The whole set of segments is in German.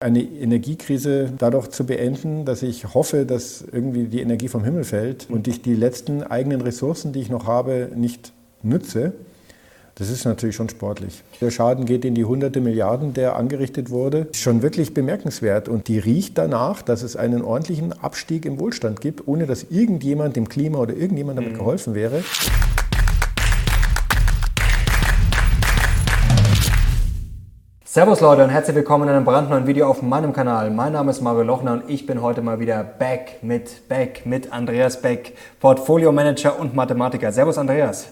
eine Energiekrise dadurch zu beenden, dass ich hoffe, dass irgendwie die Energie vom Himmel fällt und ich die letzten eigenen Ressourcen, die ich noch habe, nicht nütze. Das ist natürlich schon sportlich. Der Schaden geht in die hunderte Milliarden, der angerichtet wurde. Ist schon wirklich bemerkenswert. Und die riecht danach, dass es einen ordentlichen Abstieg im Wohlstand gibt, ohne dass irgendjemand dem Klima oder irgendjemand damit mhm. geholfen wäre. Servus Leute und herzlich willkommen in einem brandneuen Video auf meinem Kanal. Mein Name ist Mario Lochner und ich bin heute mal wieder back mit back mit Andreas Beck, Portfolio Manager und Mathematiker. Servus Andreas.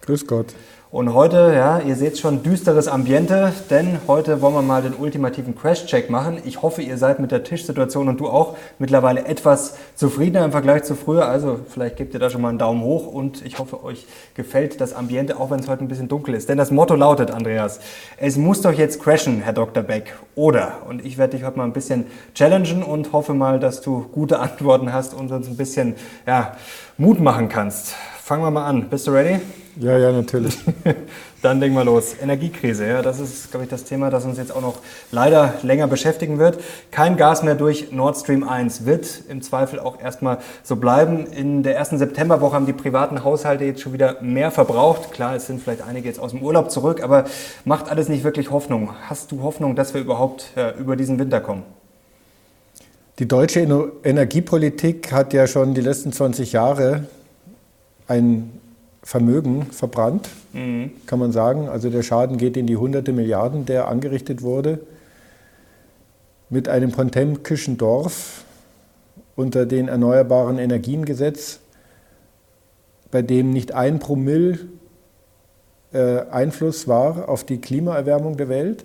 Grüß Gott. Und heute, ja, ihr seht schon düsteres Ambiente, denn heute wollen wir mal den ultimativen Crash-Check machen. Ich hoffe, ihr seid mit der Tischsituation und du auch mittlerweile etwas zufriedener im Vergleich zu früher. Also vielleicht gebt ihr da schon mal einen Daumen hoch und ich hoffe, euch gefällt das Ambiente, auch wenn es heute ein bisschen dunkel ist. Denn das Motto lautet, Andreas, es muss doch jetzt crashen, Herr Dr. Beck, oder? Und ich werde dich heute mal ein bisschen challengen und hoffe mal, dass du gute Antworten hast und uns ein bisschen ja, Mut machen kannst. Fangen wir mal an. Bist du ready? Ja, ja, natürlich. Dann legen wir los. Energiekrise, ja, das ist, glaube ich, das Thema, das uns jetzt auch noch leider länger beschäftigen wird. Kein Gas mehr durch Nord Stream 1 wird im Zweifel auch erstmal so bleiben. In der ersten Septemberwoche haben die privaten Haushalte jetzt schon wieder mehr verbraucht. Klar, es sind vielleicht einige jetzt aus dem Urlaub zurück, aber macht alles nicht wirklich Hoffnung. Hast du Hoffnung, dass wir überhaupt ja, über diesen Winter kommen? Die deutsche Energiepolitik hat ja schon die letzten 20 Jahre ein Vermögen verbrannt, mhm. kann man sagen. Also der Schaden geht in die hunderte Milliarden, der angerichtet wurde. Mit einem Potemkischen Dorf unter den Erneuerbaren Energiengesetz, bei dem nicht ein Promille äh, Einfluss war auf die Klimaerwärmung der Welt.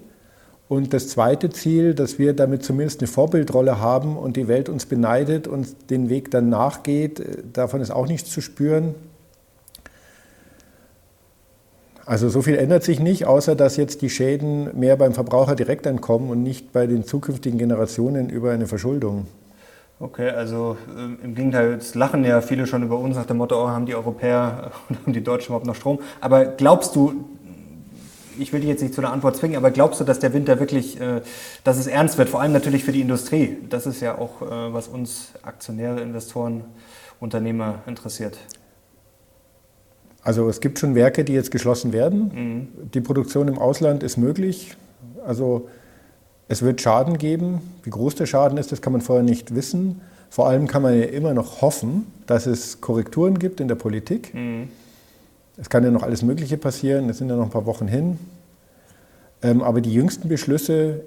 Und das zweite Ziel, dass wir damit zumindest eine Vorbildrolle haben und die Welt uns beneidet und den Weg dann nachgeht, äh, davon ist auch nichts zu spüren. Also so viel ändert sich nicht, außer dass jetzt die Schäden mehr beim Verbraucher direkt ankommen und nicht bei den zukünftigen Generationen über eine Verschuldung. Okay, also äh, im Gegenteil, jetzt lachen ja viele schon über uns nach dem Motto, oh, haben die Europäer und haben die Deutschen überhaupt noch Strom. Aber glaubst du, ich will dich jetzt nicht zu einer Antwort zwingen, aber glaubst du, dass der Winter wirklich, äh, dass es ernst wird, vor allem natürlich für die Industrie? Das ist ja auch, äh, was uns Aktionäre, Investoren, Unternehmer interessiert. Also es gibt schon Werke, die jetzt geschlossen werden. Mhm. Die Produktion im Ausland ist möglich. Also es wird Schaden geben. Wie groß der Schaden ist, das kann man vorher nicht wissen. Vor allem kann man ja immer noch hoffen, dass es Korrekturen gibt in der Politik. Mhm. Es kann ja noch alles Mögliche passieren. Es sind ja noch ein paar Wochen hin. Ähm, aber die jüngsten Beschlüsse,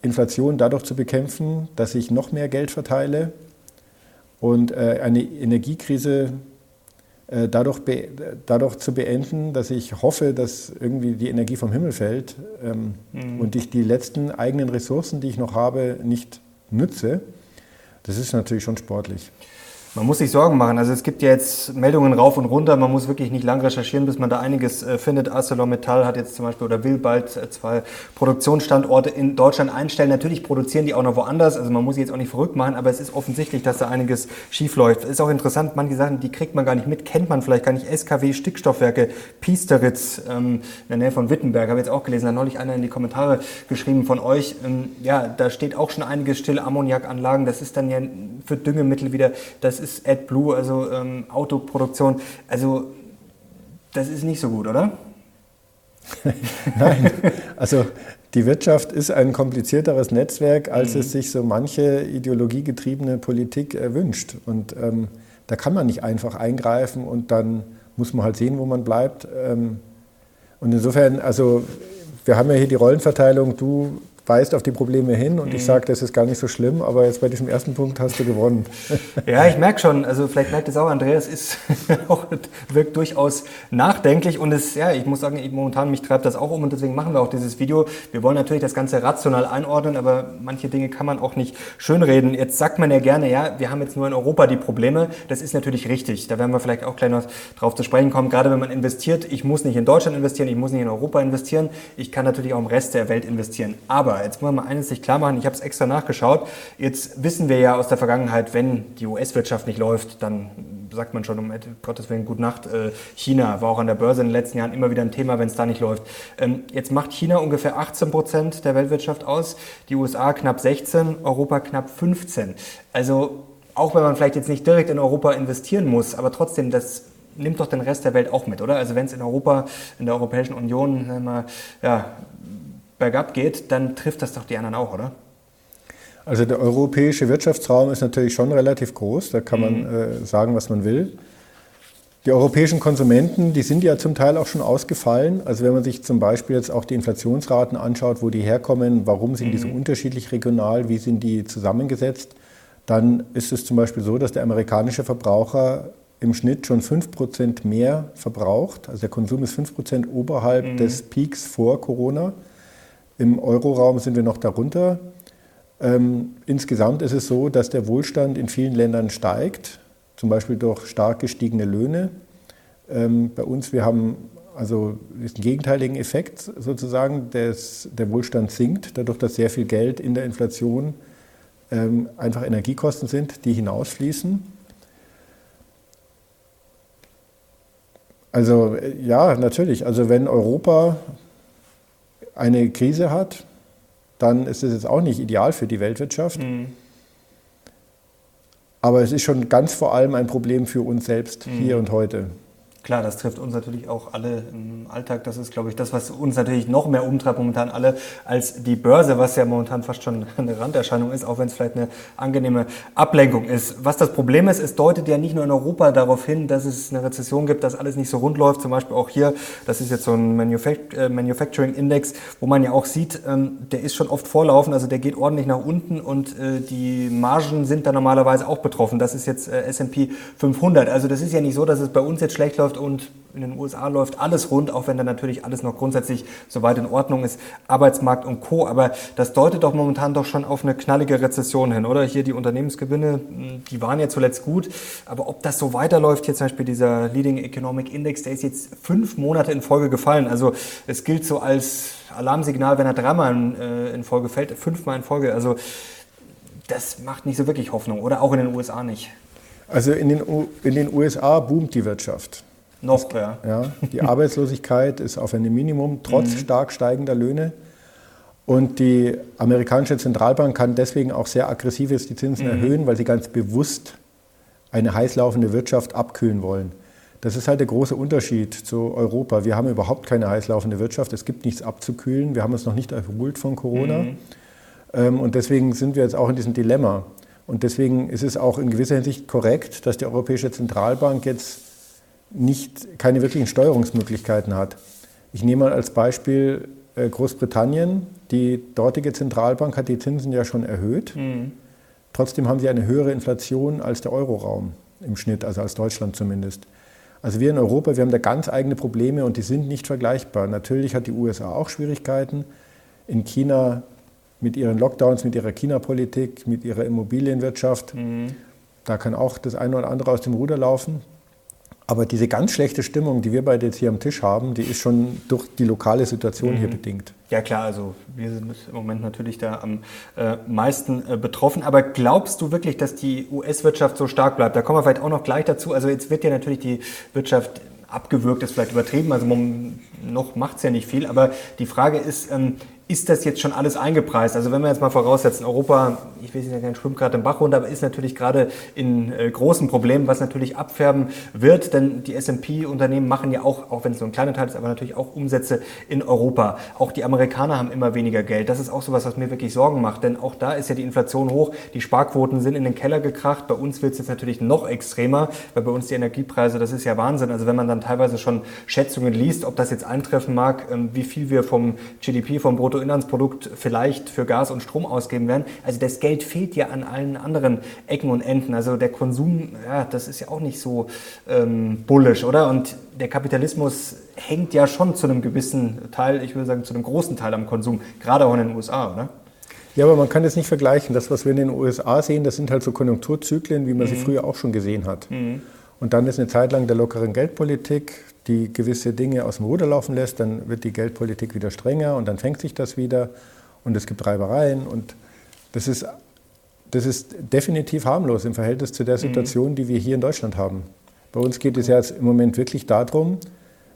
Inflation dadurch zu bekämpfen, dass ich noch mehr Geld verteile und äh, eine Energiekrise dadurch, dadurch zu beenden, dass ich hoffe, dass irgendwie die Energie vom Himmel fällt ähm, mhm. und ich die letzten eigenen Ressourcen, die ich noch habe, nicht nütze. Das ist natürlich schon sportlich. Man muss sich Sorgen machen. Also es gibt ja jetzt Meldungen rauf und runter. Man muss wirklich nicht lang recherchieren, bis man da einiges äh, findet. ArcelorMittal hat jetzt zum Beispiel oder will bald äh, zwei Produktionsstandorte in Deutschland einstellen. Natürlich produzieren die auch noch woanders. Also man muss sich jetzt auch nicht verrückt machen, aber es ist offensichtlich, dass da einiges schief läuft. Ist auch interessant, manche Sachen, die kriegt man gar nicht mit, kennt man vielleicht gar nicht. SKW Stickstoffwerke Piesteritz ähm, in der Nähe von Wittenberg, habe ich jetzt auch gelesen. Da hat neulich einer in die Kommentare geschrieben von euch. Ähm, ja, da steht auch schon einiges still. Ammoniakanlagen, das ist dann ja für Düngemittel wieder, das das ist AdBlue, also ähm, Autoproduktion. Also das ist nicht so gut, oder? Nein, also die Wirtschaft ist ein komplizierteres Netzwerk, als mhm. es sich so manche ideologiegetriebene Politik erwünscht. Und ähm, da kann man nicht einfach eingreifen und dann muss man halt sehen, wo man bleibt. Ähm, und insofern, also wir haben ja hier die Rollenverteilung, du weist auf die Probleme hin und mhm. ich sage, das ist gar nicht so schlimm, aber jetzt bei diesem ersten Punkt hast du gewonnen. Ja, ich merke schon, also vielleicht merkt es auch, Andreas ist auch, wirkt durchaus nachdenklich und es, ja, ich muss sagen, momentan mich treibt das auch um und deswegen machen wir auch dieses Video. Wir wollen natürlich das Ganze rational einordnen, aber manche Dinge kann man auch nicht schönreden. Jetzt sagt man ja gerne, ja, wir haben jetzt nur in Europa die Probleme. Das ist natürlich richtig. Da werden wir vielleicht auch gleich noch drauf zu sprechen kommen. Gerade wenn man investiert, ich muss nicht in Deutschland investieren, ich muss nicht in Europa investieren. Ich kann natürlich auch im Rest der Welt investieren. Aber Jetzt wollen wir mal eines sich klar machen, ich habe es extra nachgeschaut. Jetzt wissen wir ja aus der Vergangenheit, wenn die US-Wirtschaft nicht läuft, dann sagt man schon um Gottes Willen, Gut Nacht. Äh, China war auch an der Börse in den letzten Jahren immer wieder ein Thema, wenn es da nicht läuft. Ähm, jetzt macht China ungefähr 18 Prozent der Weltwirtschaft aus, die USA knapp 16, Europa knapp 15. Also auch wenn man vielleicht jetzt nicht direkt in Europa investieren muss, aber trotzdem, das nimmt doch den Rest der Welt auch mit, oder? Also wenn es in Europa, in der Europäischen Union mal, ja, bergab geht, dann trifft das doch die anderen auch, oder? Also der europäische Wirtschaftsraum ist natürlich schon relativ groß, da kann man mhm. äh, sagen, was man will. Die europäischen Konsumenten, die sind ja zum Teil auch schon ausgefallen. Also wenn man sich zum Beispiel jetzt auch die Inflationsraten anschaut, wo die herkommen, warum sind die so mhm. unterschiedlich regional, wie sind die zusammengesetzt, dann ist es zum Beispiel so, dass der amerikanische Verbraucher im Schnitt schon 5% mehr verbraucht. Also der Konsum ist 5% oberhalb mhm. des Peaks vor Corona. Im Euroraum sind wir noch darunter. Ähm, insgesamt ist es so, dass der Wohlstand in vielen Ländern steigt, zum Beispiel durch stark gestiegene Löhne. Ähm, bei uns, wir haben also einen gegenteiligen Effekt sozusagen, des, der Wohlstand sinkt, dadurch, dass sehr viel Geld in der Inflation ähm, einfach Energiekosten sind, die hinausfließen. Also ja, natürlich. Also wenn Europa eine Krise hat, dann ist es jetzt auch nicht ideal für die Weltwirtschaft. Mhm. Aber es ist schon ganz vor allem ein Problem für uns selbst mhm. hier und heute. Klar, das trifft uns natürlich auch alle im Alltag. Das ist, glaube ich, das, was uns natürlich noch mehr umtreibt momentan alle als die Börse, was ja momentan fast schon eine Randerscheinung ist, auch wenn es vielleicht eine angenehme Ablenkung ist. Was das Problem ist, es deutet ja nicht nur in Europa darauf hin, dass es eine Rezession gibt, dass alles nicht so rund läuft. Zum Beispiel auch hier, das ist jetzt so ein äh, Manufacturing Index, wo man ja auch sieht, ähm, der ist schon oft vorlaufen, also der geht ordentlich nach unten und äh, die Margen sind da normalerweise auch betroffen. Das ist jetzt äh, S&P 500. Also das ist ja nicht so, dass es bei uns jetzt schlecht läuft und in den USA läuft alles rund, auch wenn da natürlich alles noch grundsätzlich soweit in Ordnung ist, Arbeitsmarkt und Co. Aber das deutet doch momentan doch schon auf eine knallige Rezession hin, oder? Hier die Unternehmensgewinne, die waren ja zuletzt gut, aber ob das so weiterläuft, hier zum Beispiel dieser Leading Economic Index, der ist jetzt fünf Monate in Folge gefallen. Also es gilt so als Alarmsignal, wenn er dreimal äh, in Folge fällt, fünfmal in Folge. Also das macht nicht so wirklich Hoffnung, oder? Auch in den USA nicht. Also in den, in den USA boomt die Wirtschaft. Noch, ja. ja. Die Arbeitslosigkeit ist auf einem Minimum, trotz mhm. stark steigender Löhne. Und die amerikanische Zentralbank kann deswegen auch sehr aggressiv die Zinsen mhm. erhöhen, weil sie ganz bewusst eine heißlaufende Wirtschaft abkühlen wollen. Das ist halt der große Unterschied zu Europa. Wir haben überhaupt keine heißlaufende Wirtschaft. Es gibt nichts abzukühlen. Wir haben uns noch nicht erholt von Corona. Mhm. Ähm, und deswegen sind wir jetzt auch in diesem Dilemma. Und deswegen ist es auch in gewisser Hinsicht korrekt, dass die Europäische Zentralbank jetzt nicht, keine wirklichen Steuerungsmöglichkeiten hat. Ich nehme mal als Beispiel äh, Großbritannien. Die dortige Zentralbank hat die Zinsen ja schon erhöht. Mhm. Trotzdem haben sie eine höhere Inflation als der Euroraum im Schnitt, also als Deutschland zumindest. Also wir in Europa, wir haben da ganz eigene Probleme und die sind nicht vergleichbar. Natürlich hat die USA auch Schwierigkeiten. In China mit ihren Lockdowns, mit ihrer China-Politik, mit ihrer Immobilienwirtschaft, mhm. da kann auch das eine oder andere aus dem Ruder laufen. Aber diese ganz schlechte Stimmung, die wir beide jetzt hier am Tisch haben, die ist schon durch die lokale Situation mhm. hier bedingt. Ja klar, also wir sind im Moment natürlich da am äh, meisten äh, betroffen. Aber glaubst du wirklich, dass die US-Wirtschaft so stark bleibt? Da kommen wir vielleicht auch noch gleich dazu. Also jetzt wird ja natürlich die Wirtschaft abgewürgt, ist vielleicht übertrieben. Also noch macht es ja nicht viel. Aber die Frage ist, ähm, ist das jetzt schon alles eingepreist? Also wenn wir jetzt mal voraussetzen, Europa, ich weiß nicht, kein schwimmt gerade im Bach runter, aber ist natürlich gerade in äh, großen Problemen, was natürlich abfärben wird, denn die S&P-Unternehmen machen ja auch, auch wenn es nur ein kleiner Teil ist, aber natürlich auch Umsätze in Europa. Auch die Amerikaner haben immer weniger Geld. Das ist auch sowas, was mir wirklich Sorgen macht, denn auch da ist ja die Inflation hoch, die Sparquoten sind in den Keller gekracht. Bei uns wird es jetzt natürlich noch extremer, weil bei uns die Energiepreise, das ist ja Wahnsinn. Also wenn man dann teilweise schon Schätzungen liest, ob das jetzt eintreffen mag, ähm, wie viel wir vom GDP, vom Brutto Bruttoinlandsprodukt vielleicht für Gas und Strom ausgeben werden. Also das Geld fehlt ja an allen anderen Ecken und Enden. Also der Konsum, ja, das ist ja auch nicht so ähm, bullisch, oder? Und der Kapitalismus hängt ja schon zu einem gewissen Teil, ich würde sagen zu einem großen Teil am Konsum, gerade auch in den USA, oder? Ja, aber man kann das nicht vergleichen. Das, was wir in den USA sehen, das sind halt so Konjunkturzyklen, wie man mhm. sie früher auch schon gesehen hat. Mhm. Und dann ist eine Zeit lang der lockeren Geldpolitik, die gewisse Dinge aus dem Ruder laufen lässt, dann wird die Geldpolitik wieder strenger und dann fängt sich das wieder und es gibt Reibereien und das ist, das ist definitiv harmlos im Verhältnis zu der mhm. Situation, die wir hier in Deutschland haben. Bei uns geht es ja jetzt im Moment wirklich darum,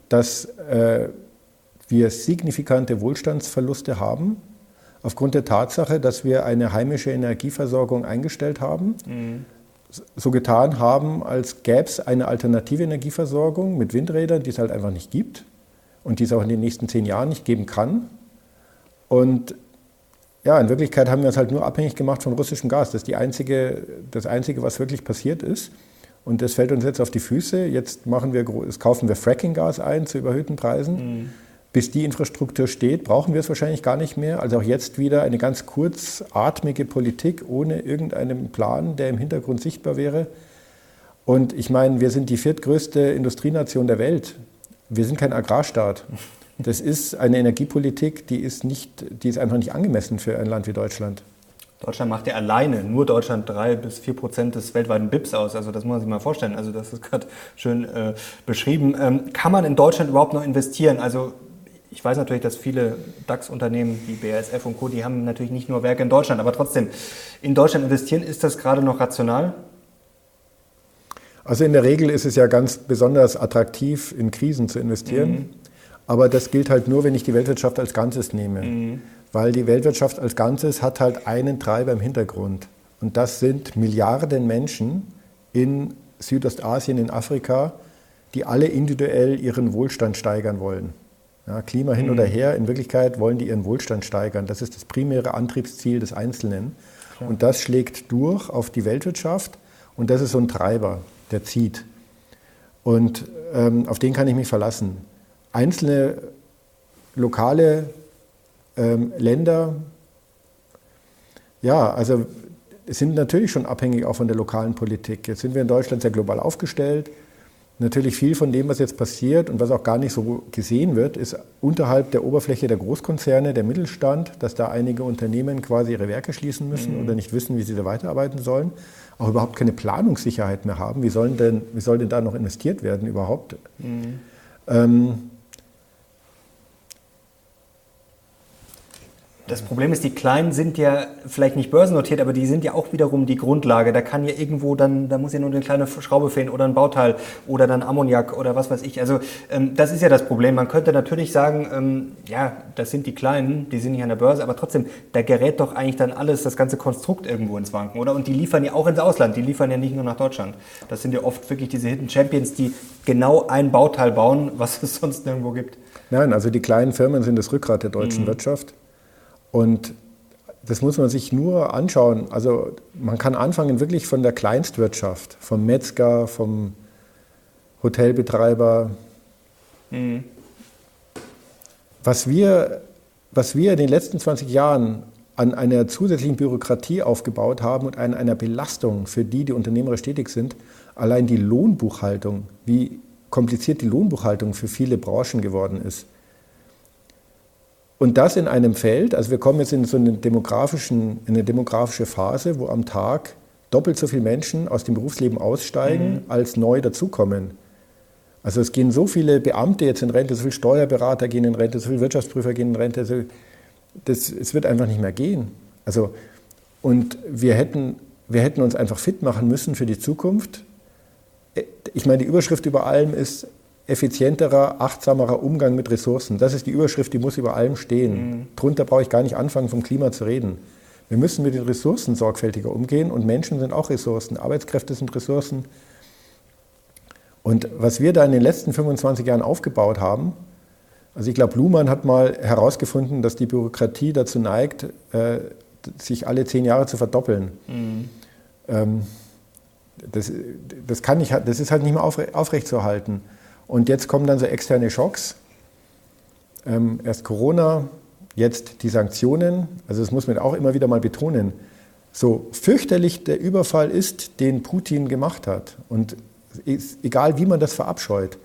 dass äh, wir signifikante Wohlstandsverluste haben, aufgrund der Tatsache, dass wir eine heimische Energieversorgung eingestellt haben, mhm. So getan haben, als gäbe es eine alternative Energieversorgung mit Windrädern, die es halt einfach nicht gibt und die es auch in den nächsten zehn Jahren nicht geben kann. Und ja, in Wirklichkeit haben wir uns halt nur abhängig gemacht von russischem Gas. Das ist die einzige, das Einzige, was wirklich passiert ist. Und das fällt uns jetzt auf die Füße. Jetzt machen wir, kaufen wir Fracking-Gas ein zu überhöhten Preisen. Mhm. Bis die Infrastruktur steht, brauchen wir es wahrscheinlich gar nicht mehr. Also auch jetzt wieder eine ganz kurzatmige Politik ohne irgendeinen Plan, der im Hintergrund sichtbar wäre. Und ich meine, wir sind die viertgrößte Industrienation der Welt. Wir sind kein Agrarstaat. Das ist eine Energiepolitik, die ist, nicht, die ist einfach nicht angemessen für ein Land wie Deutschland. Deutschland macht ja alleine, nur Deutschland, drei bis vier Prozent des weltweiten BIPs aus. Also das muss man sich mal vorstellen. Also das ist gerade schön äh, beschrieben. Ähm, kann man in Deutschland überhaupt noch investieren? Also ich weiß natürlich, dass viele DAX-Unternehmen wie BASF und Co., die haben natürlich nicht nur Werke in Deutschland, aber trotzdem, in Deutschland investieren, ist das gerade noch rational? Also in der Regel ist es ja ganz besonders attraktiv, in Krisen zu investieren. Mhm. Aber das gilt halt nur, wenn ich die Weltwirtschaft als Ganzes nehme. Mhm. Weil die Weltwirtschaft als Ganzes hat halt einen Treiber im Hintergrund. Und das sind Milliarden Menschen in Südostasien, in Afrika, die alle individuell ihren Wohlstand steigern wollen. Ja, Klima hin mhm. oder her, in Wirklichkeit wollen die ihren Wohlstand steigern. Das ist das primäre Antriebsziel des Einzelnen. Klar. Und das schlägt durch auf die Weltwirtschaft und das ist so ein Treiber, der zieht. Und ähm, auf den kann ich mich verlassen einzelne lokale ähm, Länder, ja, also sind natürlich schon abhängig auch von der lokalen Politik. Jetzt sind wir in Deutschland sehr global aufgestellt. Natürlich viel von dem, was jetzt passiert und was auch gar nicht so gesehen wird, ist unterhalb der Oberfläche der Großkonzerne, der Mittelstand, dass da einige Unternehmen quasi ihre Werke schließen müssen mhm. oder nicht wissen, wie sie da weiterarbeiten sollen, auch überhaupt keine Planungssicherheit mehr haben. Wie, sollen denn, wie soll denn da noch investiert werden überhaupt? Mhm. Ähm, Das Problem ist, die Kleinen sind ja vielleicht nicht börsennotiert, aber die sind ja auch wiederum die Grundlage. Da kann ja irgendwo dann, da muss ja nur eine kleine Schraube fehlen oder ein Bauteil oder dann Ammoniak oder was weiß ich. Also ähm, das ist ja das Problem. Man könnte natürlich sagen, ähm, ja, das sind die Kleinen, die sind nicht an der Börse, aber trotzdem, da gerät doch eigentlich dann alles, das ganze Konstrukt irgendwo ins Wanken, oder? Und die liefern ja auch ins Ausland, die liefern ja nicht nur nach Deutschland. Das sind ja oft wirklich diese Hidden Champions, die genau ein Bauteil bauen, was es sonst nirgendwo gibt. Nein, also die kleinen Firmen sind das Rückgrat der deutschen mhm. Wirtschaft. Und das muss man sich nur anschauen. Also man kann anfangen wirklich von der Kleinstwirtschaft, vom Metzger, vom Hotelbetreiber. Mhm. Was, wir, was wir in den letzten 20 Jahren an einer zusätzlichen Bürokratie aufgebaut haben und an einer Belastung für die, die unternehmerisch tätig sind, allein die Lohnbuchhaltung, wie kompliziert die Lohnbuchhaltung für viele Branchen geworden ist. Und das in einem Feld, also wir kommen jetzt in so eine, demografischen, in eine demografische Phase, wo am Tag doppelt so viele Menschen aus dem Berufsleben aussteigen, mhm. als neu dazukommen. Also es gehen so viele Beamte jetzt in Rente, so viele Steuerberater gehen in Rente, so viele Wirtschaftsprüfer gehen in Rente. Also das, es wird einfach nicht mehr gehen. Also, und wir hätten, wir hätten uns einfach fit machen müssen für die Zukunft. Ich meine, die Überschrift über allem ist, effizienterer, achtsamerer Umgang mit Ressourcen. Das ist die Überschrift, die muss über allem stehen. Mhm. Drunter brauche ich gar nicht anfangen, vom Klima zu reden. Wir müssen mit den Ressourcen sorgfältiger umgehen und Menschen sind auch Ressourcen, Arbeitskräfte sind Ressourcen. Und was wir da in den letzten 25 Jahren aufgebaut haben, also ich glaube, Luhmann hat mal herausgefunden, dass die Bürokratie dazu neigt, äh, sich alle zehn Jahre zu verdoppeln. Mhm. Ähm, das, das, kann nicht, das ist halt nicht mehr aufrechtzuerhalten. Und jetzt kommen dann so externe Schocks. Ähm, erst Corona, jetzt die Sanktionen. Also das muss man auch immer wieder mal betonen. So fürchterlich der Überfall ist, den Putin gemacht hat. Und egal wie man das verabscheut,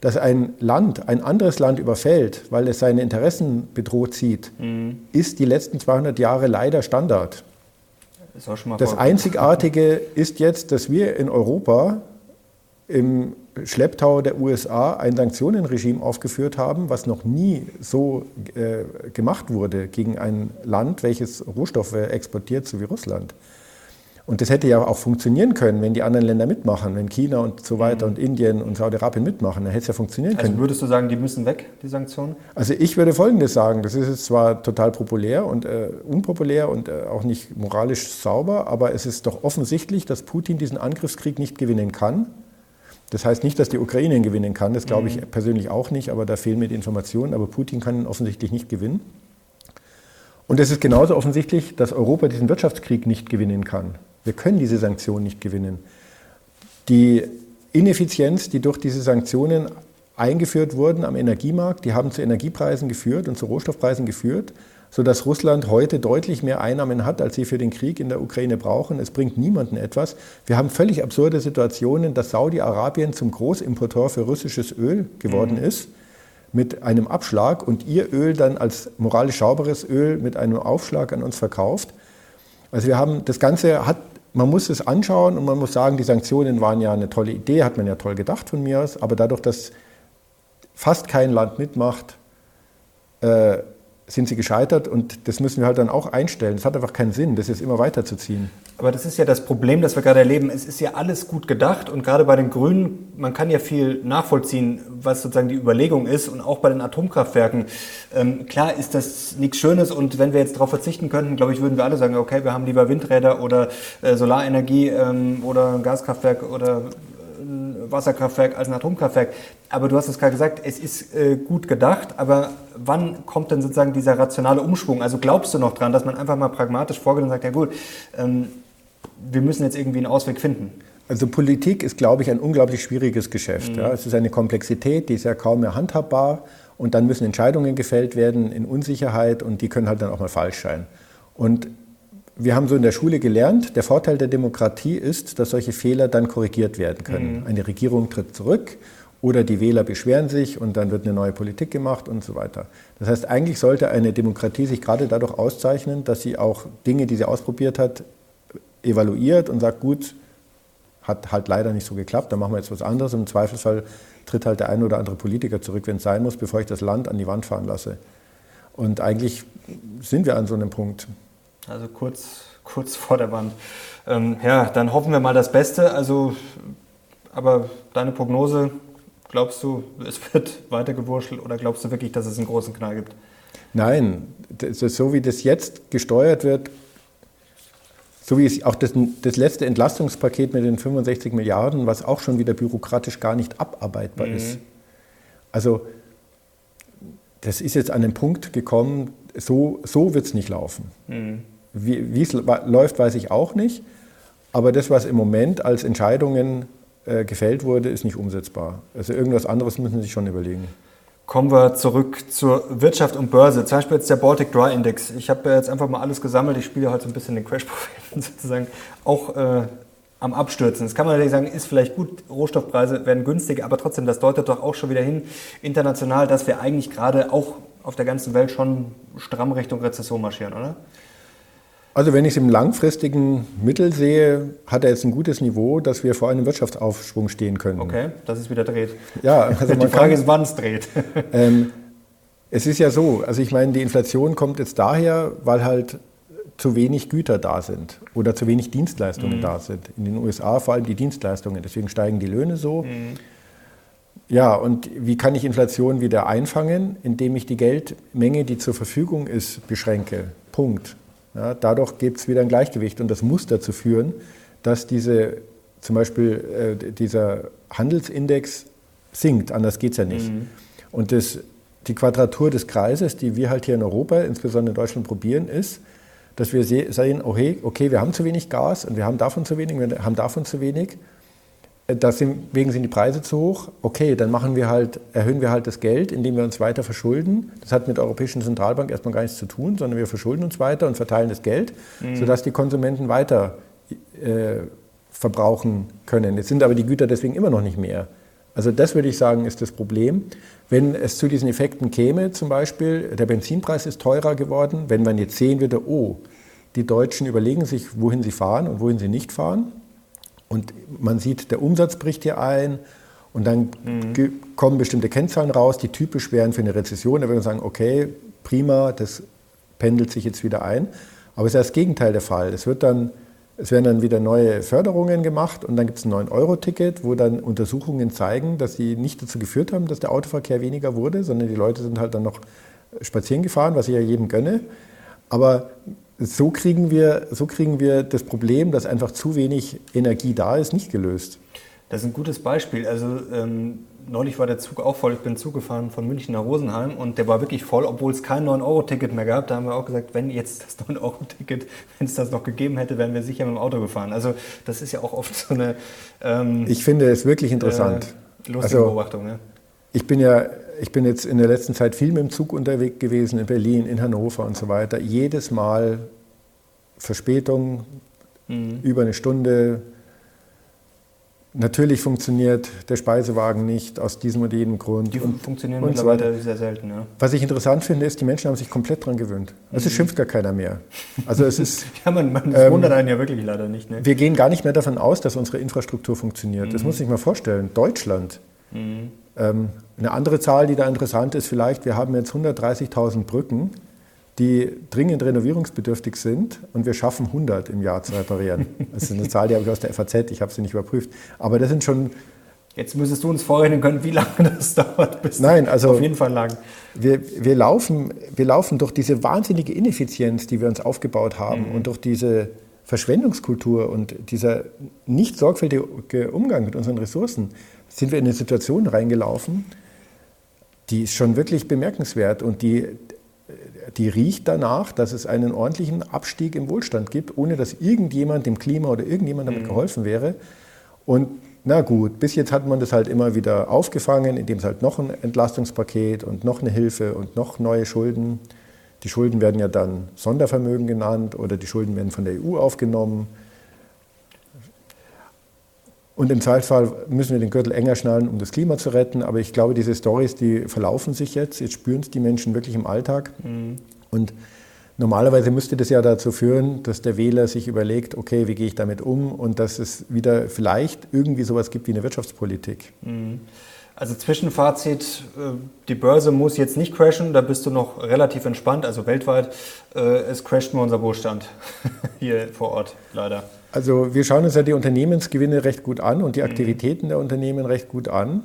dass ein Land ein anderes Land überfällt, weil es seine Interessen bedroht sieht, mhm. ist die letzten 200 Jahre leider Standard. Das, das Einzigartige ist jetzt, dass wir in Europa im Schlepptau der USA ein Sanktionenregime aufgeführt haben, was noch nie so äh, gemacht wurde gegen ein Land, welches Rohstoffe exportiert, so wie Russland. Und das hätte ja auch funktionieren können, wenn die anderen Länder mitmachen, wenn China und so weiter mhm. und Indien und Saudi-Arabien mitmachen, dann hätte es ja funktionieren also können. Also würdest du sagen, die müssen weg, die Sanktionen? Also ich würde Folgendes sagen, das ist jetzt zwar total populär und äh, unpopulär und äh, auch nicht moralisch sauber, aber es ist doch offensichtlich, dass Putin diesen Angriffskrieg nicht gewinnen kann. Das heißt nicht, dass die Ukraine ihn gewinnen kann, das glaube ich mhm. persönlich auch nicht, aber da fehlen mir die Informationen, aber Putin kann ihn offensichtlich nicht gewinnen. Und es ist genauso offensichtlich, dass Europa diesen Wirtschaftskrieg nicht gewinnen kann. Wir können diese Sanktionen nicht gewinnen. Die Ineffizienz, die durch diese Sanktionen eingeführt wurden am Energiemarkt, die haben zu Energiepreisen geführt und zu Rohstoffpreisen geführt, sodass Russland heute deutlich mehr Einnahmen hat, als sie für den Krieg in der Ukraine brauchen. Es bringt niemanden etwas. Wir haben völlig absurde Situationen, dass Saudi-Arabien zum Großimporteur für russisches Öl geworden mhm. ist mit einem Abschlag und ihr Öl dann als moralisch sauberes Öl mit einem Aufschlag an uns verkauft. Also wir haben das Ganze hat man muss es anschauen und man muss sagen, die Sanktionen waren ja eine tolle Idee, hat man ja toll gedacht von mir aus, aber dadurch, dass fast kein Land mitmacht, äh, sind sie gescheitert und das müssen wir halt dann auch einstellen. Es hat einfach keinen Sinn, das jetzt immer weiterzuziehen. Aber das ist ja das Problem, das wir gerade erleben. Es ist ja alles gut gedacht und gerade bei den Grünen, man kann ja viel nachvollziehen, was sozusagen die Überlegung ist und auch bei den Atomkraftwerken. Ähm, klar ist das nichts Schönes und wenn wir jetzt darauf verzichten könnten, glaube ich, würden wir alle sagen, okay, wir haben lieber Windräder oder äh, Solarenergie ähm, oder ein Gaskraftwerk oder Wasserkraftwerk als ein Atomkraftwerk. Aber du hast es gerade gesagt, es ist äh, gut gedacht, aber wann kommt denn sozusagen dieser rationale Umschwung? Also glaubst du noch dran, dass man einfach mal pragmatisch vorgeht und sagt, ja gut, ähm, wir müssen jetzt irgendwie einen Ausweg finden? Also Politik ist, glaube ich, ein unglaublich schwieriges Geschäft. Mhm. Ja. Es ist eine Komplexität, die ist ja kaum mehr handhabbar und dann müssen Entscheidungen gefällt werden in Unsicherheit und die können halt dann auch mal falsch sein. Und wir haben so in der Schule gelernt, der Vorteil der Demokratie ist, dass solche Fehler dann korrigiert werden können. Mhm. Eine Regierung tritt zurück oder die Wähler beschweren sich und dann wird eine neue Politik gemacht und so weiter. Das heißt, eigentlich sollte eine Demokratie sich gerade dadurch auszeichnen, dass sie auch Dinge, die sie ausprobiert hat, evaluiert und sagt, gut, hat halt leider nicht so geklappt, dann machen wir jetzt was anderes. Im Zweifelsfall tritt halt der ein oder andere Politiker zurück, wenn es sein muss, bevor ich das Land an die Wand fahren lasse. Und eigentlich sind wir an so einem Punkt also kurz, kurz vor der Wand. Ähm, ja, dann hoffen wir mal das Beste. Also, aber deine Prognose, glaubst du, es wird weiter gewurschtelt oder glaubst du wirklich, dass es einen großen Knall gibt? Nein, so wie das jetzt gesteuert wird, so wie es auch das, das, letzte Entlastungspaket mit den 65 Milliarden, was auch schon wieder bürokratisch gar nicht abarbeitbar mhm. ist. Also das ist jetzt an den Punkt gekommen, so, so wird es nicht laufen. Mhm. Wie es läuft, weiß ich auch nicht. Aber das, was im Moment als Entscheidungen äh, gefällt wurde, ist nicht umsetzbar. Also irgendwas anderes müssen Sie sich schon überlegen. Kommen wir zurück zur Wirtschaft und Börse. Zum Beispiel jetzt der Baltic Dry Index. Ich habe jetzt einfach mal alles gesammelt. Ich spiele heute so ein bisschen den Crash-Propheten sozusagen auch äh, am Abstürzen. Das kann man natürlich sagen, ist vielleicht gut. Rohstoffpreise werden günstiger, aber trotzdem, das deutet doch auch schon wieder hin international, dass wir eigentlich gerade auch auf der ganzen Welt schon stramm Richtung Rezession marschieren, oder? Also wenn ich es im langfristigen Mittel sehe, hat er jetzt ein gutes Niveau, dass wir vor einem Wirtschaftsaufschwung stehen können. Okay, dass es wieder dreht. Ja, also die Frage kann, ist, wann es dreht. Ähm, es ist ja so, also ich meine, die Inflation kommt jetzt daher, weil halt zu wenig Güter da sind oder zu wenig Dienstleistungen mhm. da sind. In den USA vor allem die Dienstleistungen, deswegen steigen die Löhne so. Mhm. Ja, und wie kann ich Inflation wieder einfangen? Indem ich die Geldmenge, die zur Verfügung ist, beschränke. Punkt. Ja, dadurch gibt es wieder ein Gleichgewicht und das muss dazu führen, dass diese, zum Beispiel äh, dieser Handelsindex sinkt, anders geht es ja nicht. Mhm. Und das, die Quadratur des Kreises, die wir halt hier in Europa, insbesondere in Deutschland, probieren, ist, dass wir sehen, okay, okay, wir haben zu wenig Gas und wir haben davon zu wenig, wir haben davon zu wenig deswegen sind die Preise zu hoch. Okay, dann machen wir halt, erhöhen wir halt das Geld, indem wir uns weiter verschulden. Das hat mit der Europäischen Zentralbank erstmal gar nichts zu tun, sondern wir verschulden uns weiter und verteilen das Geld, mhm. sodass die Konsumenten weiter äh, verbrauchen können. Jetzt sind aber die Güter deswegen immer noch nicht mehr. Also das würde ich sagen, ist das Problem. Wenn es zu diesen Effekten käme, zum Beispiel, der Benzinpreis ist teurer geworden, wenn man jetzt sehen würde, oh, die Deutschen überlegen sich, wohin sie fahren und wohin sie nicht fahren, und man sieht, der Umsatz bricht hier ein und dann mhm. kommen bestimmte Kennzahlen raus, die typisch wären für eine Rezession. Da würde man sagen, okay, prima, das pendelt sich jetzt wieder ein. Aber es ist das Gegenteil der Fall. Es wird dann Es werden dann wieder neue Förderungen gemacht und dann gibt es ein 9-Euro-Ticket, wo dann Untersuchungen zeigen, dass sie nicht dazu geführt haben, dass der Autoverkehr weniger wurde, sondern die Leute sind halt dann noch spazieren gefahren, was ich ja jedem gönne. Aber so kriegen wir, so kriegen wir das Problem, dass einfach zu wenig Energie da ist, nicht gelöst. Das ist ein gutes Beispiel. Also ähm, neulich war der Zug auch voll. Ich bin Zug gefahren von München nach Rosenheim und der war wirklich voll, obwohl es kein 9-Euro-Ticket mehr gab. Da haben wir auch gesagt, wenn jetzt das 9-Euro-Ticket, wenn es das noch gegeben hätte, wären wir sicher mit dem Auto gefahren. Also das ist ja auch oft so eine... Ähm, ich finde es wirklich interessant. Äh, lustige also, Beobachtung, ja. Ich bin ja, ich bin jetzt in der letzten Zeit viel mit dem Zug unterwegs gewesen, in Berlin, in Hannover und so weiter. Jedes Mal Verspätung, mhm. über eine Stunde, Natürlich funktioniert der Speisewagen nicht aus diesem oder jenem Grund. Die und, funktionieren und mittlerweile so sehr selten. Ja. Was ich interessant finde, ist, die Menschen haben sich komplett daran gewöhnt. Also mhm. es schimpft gar keiner mehr. Also es ist, ja, man, man ähm, wundert einen ja wirklich leider nicht. Ne? Wir gehen gar nicht mehr davon aus, dass unsere Infrastruktur funktioniert. Mhm. Das muss ich mal vorstellen. Deutschland. Ähm, eine andere Zahl, die da interessant ist, vielleicht, wir haben jetzt 130.000 Brücken die dringend renovierungsbedürftig sind und wir schaffen 100 im Jahr zu reparieren. Das ist eine Zahl, die habe ich aus der FAZ, ich habe sie nicht überprüft. Aber das sind schon... Jetzt müsstest du uns vorrechnen können, wie lange das dauert, bis Nein, also auf jeden Fall lang. Wir, wir, laufen, wir laufen durch diese wahnsinnige Ineffizienz, die wir uns aufgebaut haben mhm. und durch diese Verschwendungskultur und dieser nicht sorgfältige Umgang mit unseren Ressourcen, sind wir in eine Situation reingelaufen, die ist schon wirklich bemerkenswert und die die riecht danach, dass es einen ordentlichen Abstieg im Wohlstand gibt, ohne dass irgendjemand dem Klima oder irgendjemand damit mhm. geholfen wäre. Und na gut, bis jetzt hat man das halt immer wieder aufgefangen, indem es halt noch ein Entlastungspaket und noch eine Hilfe und noch neue Schulden. Die Schulden werden ja dann Sondervermögen genannt oder die Schulden werden von der EU aufgenommen. Und im Zweifelsfall müssen wir den Gürtel enger schnallen, um das Klima zu retten. Aber ich glaube, diese Stories, die verlaufen sich jetzt. Jetzt spüren es die Menschen wirklich im Alltag. Mhm. Und normalerweise müsste das ja dazu führen, dass der Wähler sich überlegt, okay, wie gehe ich damit um? Und dass es wieder vielleicht irgendwie sowas gibt wie eine Wirtschaftspolitik. Mhm. Also Zwischenfazit, äh, die Börse muss jetzt nicht crashen, da bist du noch relativ entspannt, also weltweit. Äh, es crasht nur unser Wohlstand hier vor Ort, leider. Also wir schauen uns ja die Unternehmensgewinne recht gut an und die mhm. Aktivitäten der Unternehmen recht gut an.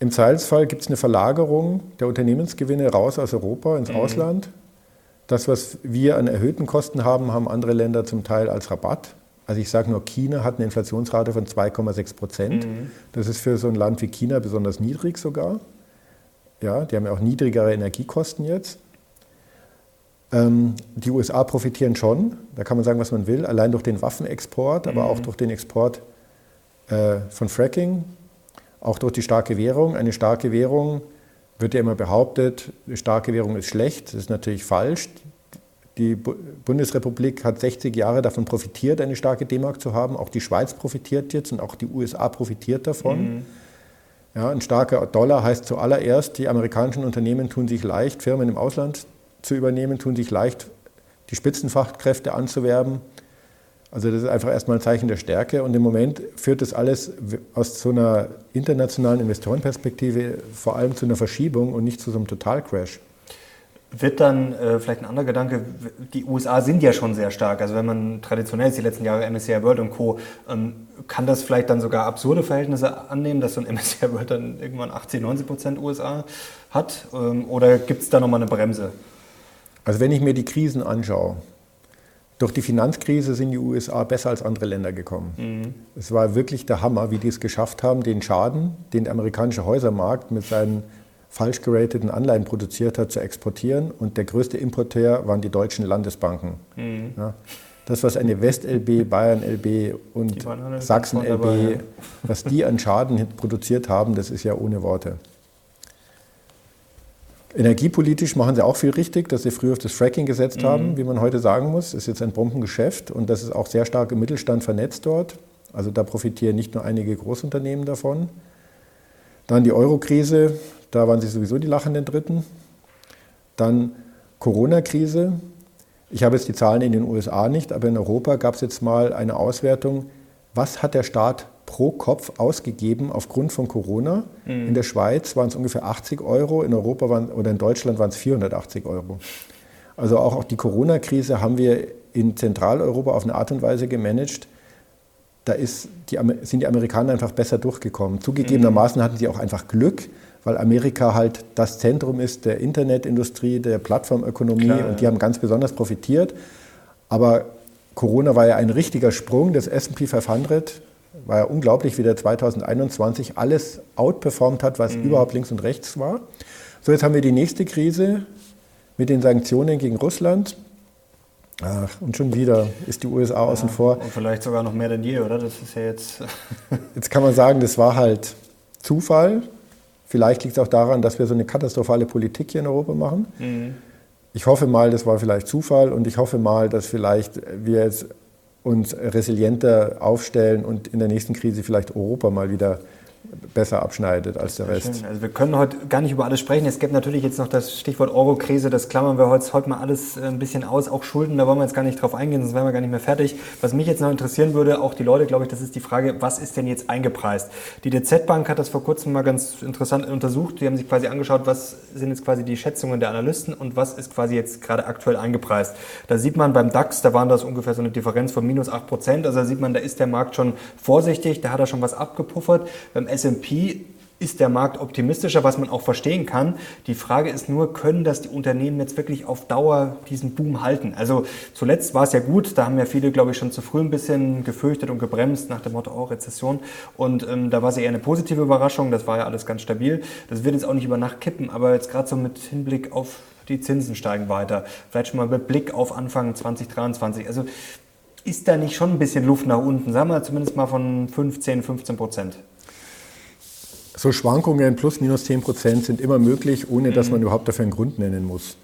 Im Zweifelsfall gibt es eine Verlagerung der Unternehmensgewinne raus aus Europa ins mhm. Ausland. Das, was wir an erhöhten Kosten haben, haben andere Länder zum Teil als Rabatt. Also ich sage nur, China hat eine Inflationsrate von 2,6 Prozent. Mhm. Das ist für so ein Land wie China besonders niedrig sogar. Ja, die haben ja auch niedrigere Energiekosten jetzt. Ähm, die USA profitieren schon, da kann man sagen, was man will, allein durch den Waffenexport, aber mhm. auch durch den Export äh, von Fracking, auch durch die starke Währung. Eine starke Währung wird ja immer behauptet, eine starke Währung ist schlecht. Das ist natürlich falsch. Die Bundesrepublik hat 60 Jahre davon profitiert, eine starke D-Mark zu haben. Auch die Schweiz profitiert jetzt und auch die USA profitiert davon. Mhm. Ja, ein starker Dollar heißt zuallererst, die amerikanischen Unternehmen tun sich leicht, Firmen im Ausland zu übernehmen, tun sich leicht, die Spitzenfachkräfte anzuwerben. Also das ist einfach erstmal ein Zeichen der Stärke und im Moment führt das alles aus so einer internationalen Investorenperspektive vor allem zu einer Verschiebung und nicht zu so einem Totalcrash. Wird dann äh, vielleicht ein anderer Gedanke, die USA sind ja schon sehr stark, also wenn man traditionell ist, die letzten Jahre MSCI World und Co., ähm, kann das vielleicht dann sogar absurde Verhältnisse annehmen, dass so ein MSCI World dann irgendwann 80, 90 Prozent USA hat ähm, oder gibt es da nochmal eine Bremse? Also wenn ich mir die Krisen anschaue, durch die Finanzkrise sind die USA besser als andere Länder gekommen. Mhm. Es war wirklich der Hammer, wie die es geschafft haben, den Schaden, den der amerikanische Häusermarkt mit seinen falsch gerateten Anleihen produziert hat, zu exportieren. Und der größte Importeur waren die deutschen Landesbanken. Mhm. Ja, das, was eine West-LB, Bayern-LB und Sachsen-LB, ja. was die an Schaden produziert haben, das ist ja ohne Worte. Energiepolitisch machen sie auch viel richtig, dass sie früher auf das Fracking gesetzt mhm. haben, wie man heute sagen muss. Das ist jetzt ein Bombengeschäft und das ist auch sehr stark im Mittelstand vernetzt dort. Also da profitieren nicht nur einige Großunternehmen davon. Dann die Euro-Krise, da waren sie sowieso die lachenden Dritten. Dann Corona-Krise. Ich habe jetzt die Zahlen in den USA nicht, aber in Europa gab es jetzt mal eine Auswertung, was hat der Staat pro Kopf ausgegeben aufgrund von Corona. Mhm. In der Schweiz waren es ungefähr 80 Euro, in Europa waren, oder in Deutschland waren es 480 Euro. Also auch, auch die Corona-Krise haben wir in Zentraleuropa auf eine Art und Weise gemanagt, da ist die, sind die Amerikaner einfach besser durchgekommen. Zugegebenermaßen hatten sie auch einfach Glück, weil Amerika halt das Zentrum ist der Internetindustrie, der Plattformökonomie Klar, und die haben ganz besonders profitiert. Aber Corona war ja ein richtiger Sprung. Das SP 500 war ja unglaublich, wie der 2021 alles outperformt hat, was mhm. überhaupt links und rechts war. So, jetzt haben wir die nächste Krise mit den Sanktionen gegen Russland. Ach, und schon wieder ist die USA ja, außen vor. Und vielleicht sogar noch mehr denn je, oder? Das ist ja jetzt. jetzt kann man sagen, das war halt Zufall. Vielleicht liegt es auch daran, dass wir so eine katastrophale Politik hier in Europa machen. Mhm. Ich hoffe mal, das war vielleicht Zufall und ich hoffe mal, dass vielleicht wir jetzt uns resilienter aufstellen und in der nächsten Krise vielleicht Europa mal wieder besser abschneidet als der Rest. Also wir können heute gar nicht über alles sprechen. Es gibt natürlich jetzt noch das Stichwort Euro-Krise, das klammern wir heute, heute mal alles äh, ein bisschen aus. Auch Schulden, da wollen wir jetzt gar nicht drauf eingehen, sonst wären wir gar nicht mehr fertig. Was mich jetzt noch interessieren würde, auch die Leute, glaube ich, das ist die Frage, was ist denn jetzt eingepreist? Die DZ Bank hat das vor kurzem mal ganz interessant untersucht. Die haben sich quasi angeschaut, was sind jetzt quasi die Schätzungen der Analysten und was ist quasi jetzt gerade aktuell eingepreist. Da sieht man beim DAX, da waren das ungefähr so eine Differenz von minus 8 Prozent. Also da sieht man, da ist der Markt schon vorsichtig, da hat er schon was abgepuffert. Beim S&P ist der Markt optimistischer, was man auch verstehen kann. Die Frage ist nur, können das die Unternehmen jetzt wirklich auf Dauer diesen Boom halten? Also zuletzt war es ja gut, da haben ja viele, glaube ich, schon zu früh ein bisschen gefürchtet und gebremst nach dem Motto auch oh, Rezession. Und ähm, da war es eher eine positive Überraschung, das war ja alles ganz stabil. Das wird jetzt auch nicht über Nacht kippen, aber jetzt gerade so mit Hinblick auf die Zinsen steigen weiter, vielleicht schon mal mit Blick auf Anfang 2023. Also ist da nicht schon ein bisschen Luft nach unten, sagen wir zumindest mal von 15, 15 Prozent? So Schwankungen plus minus 10 Prozent sind immer möglich, ohne dass man mhm. überhaupt dafür einen Grund nennen muss.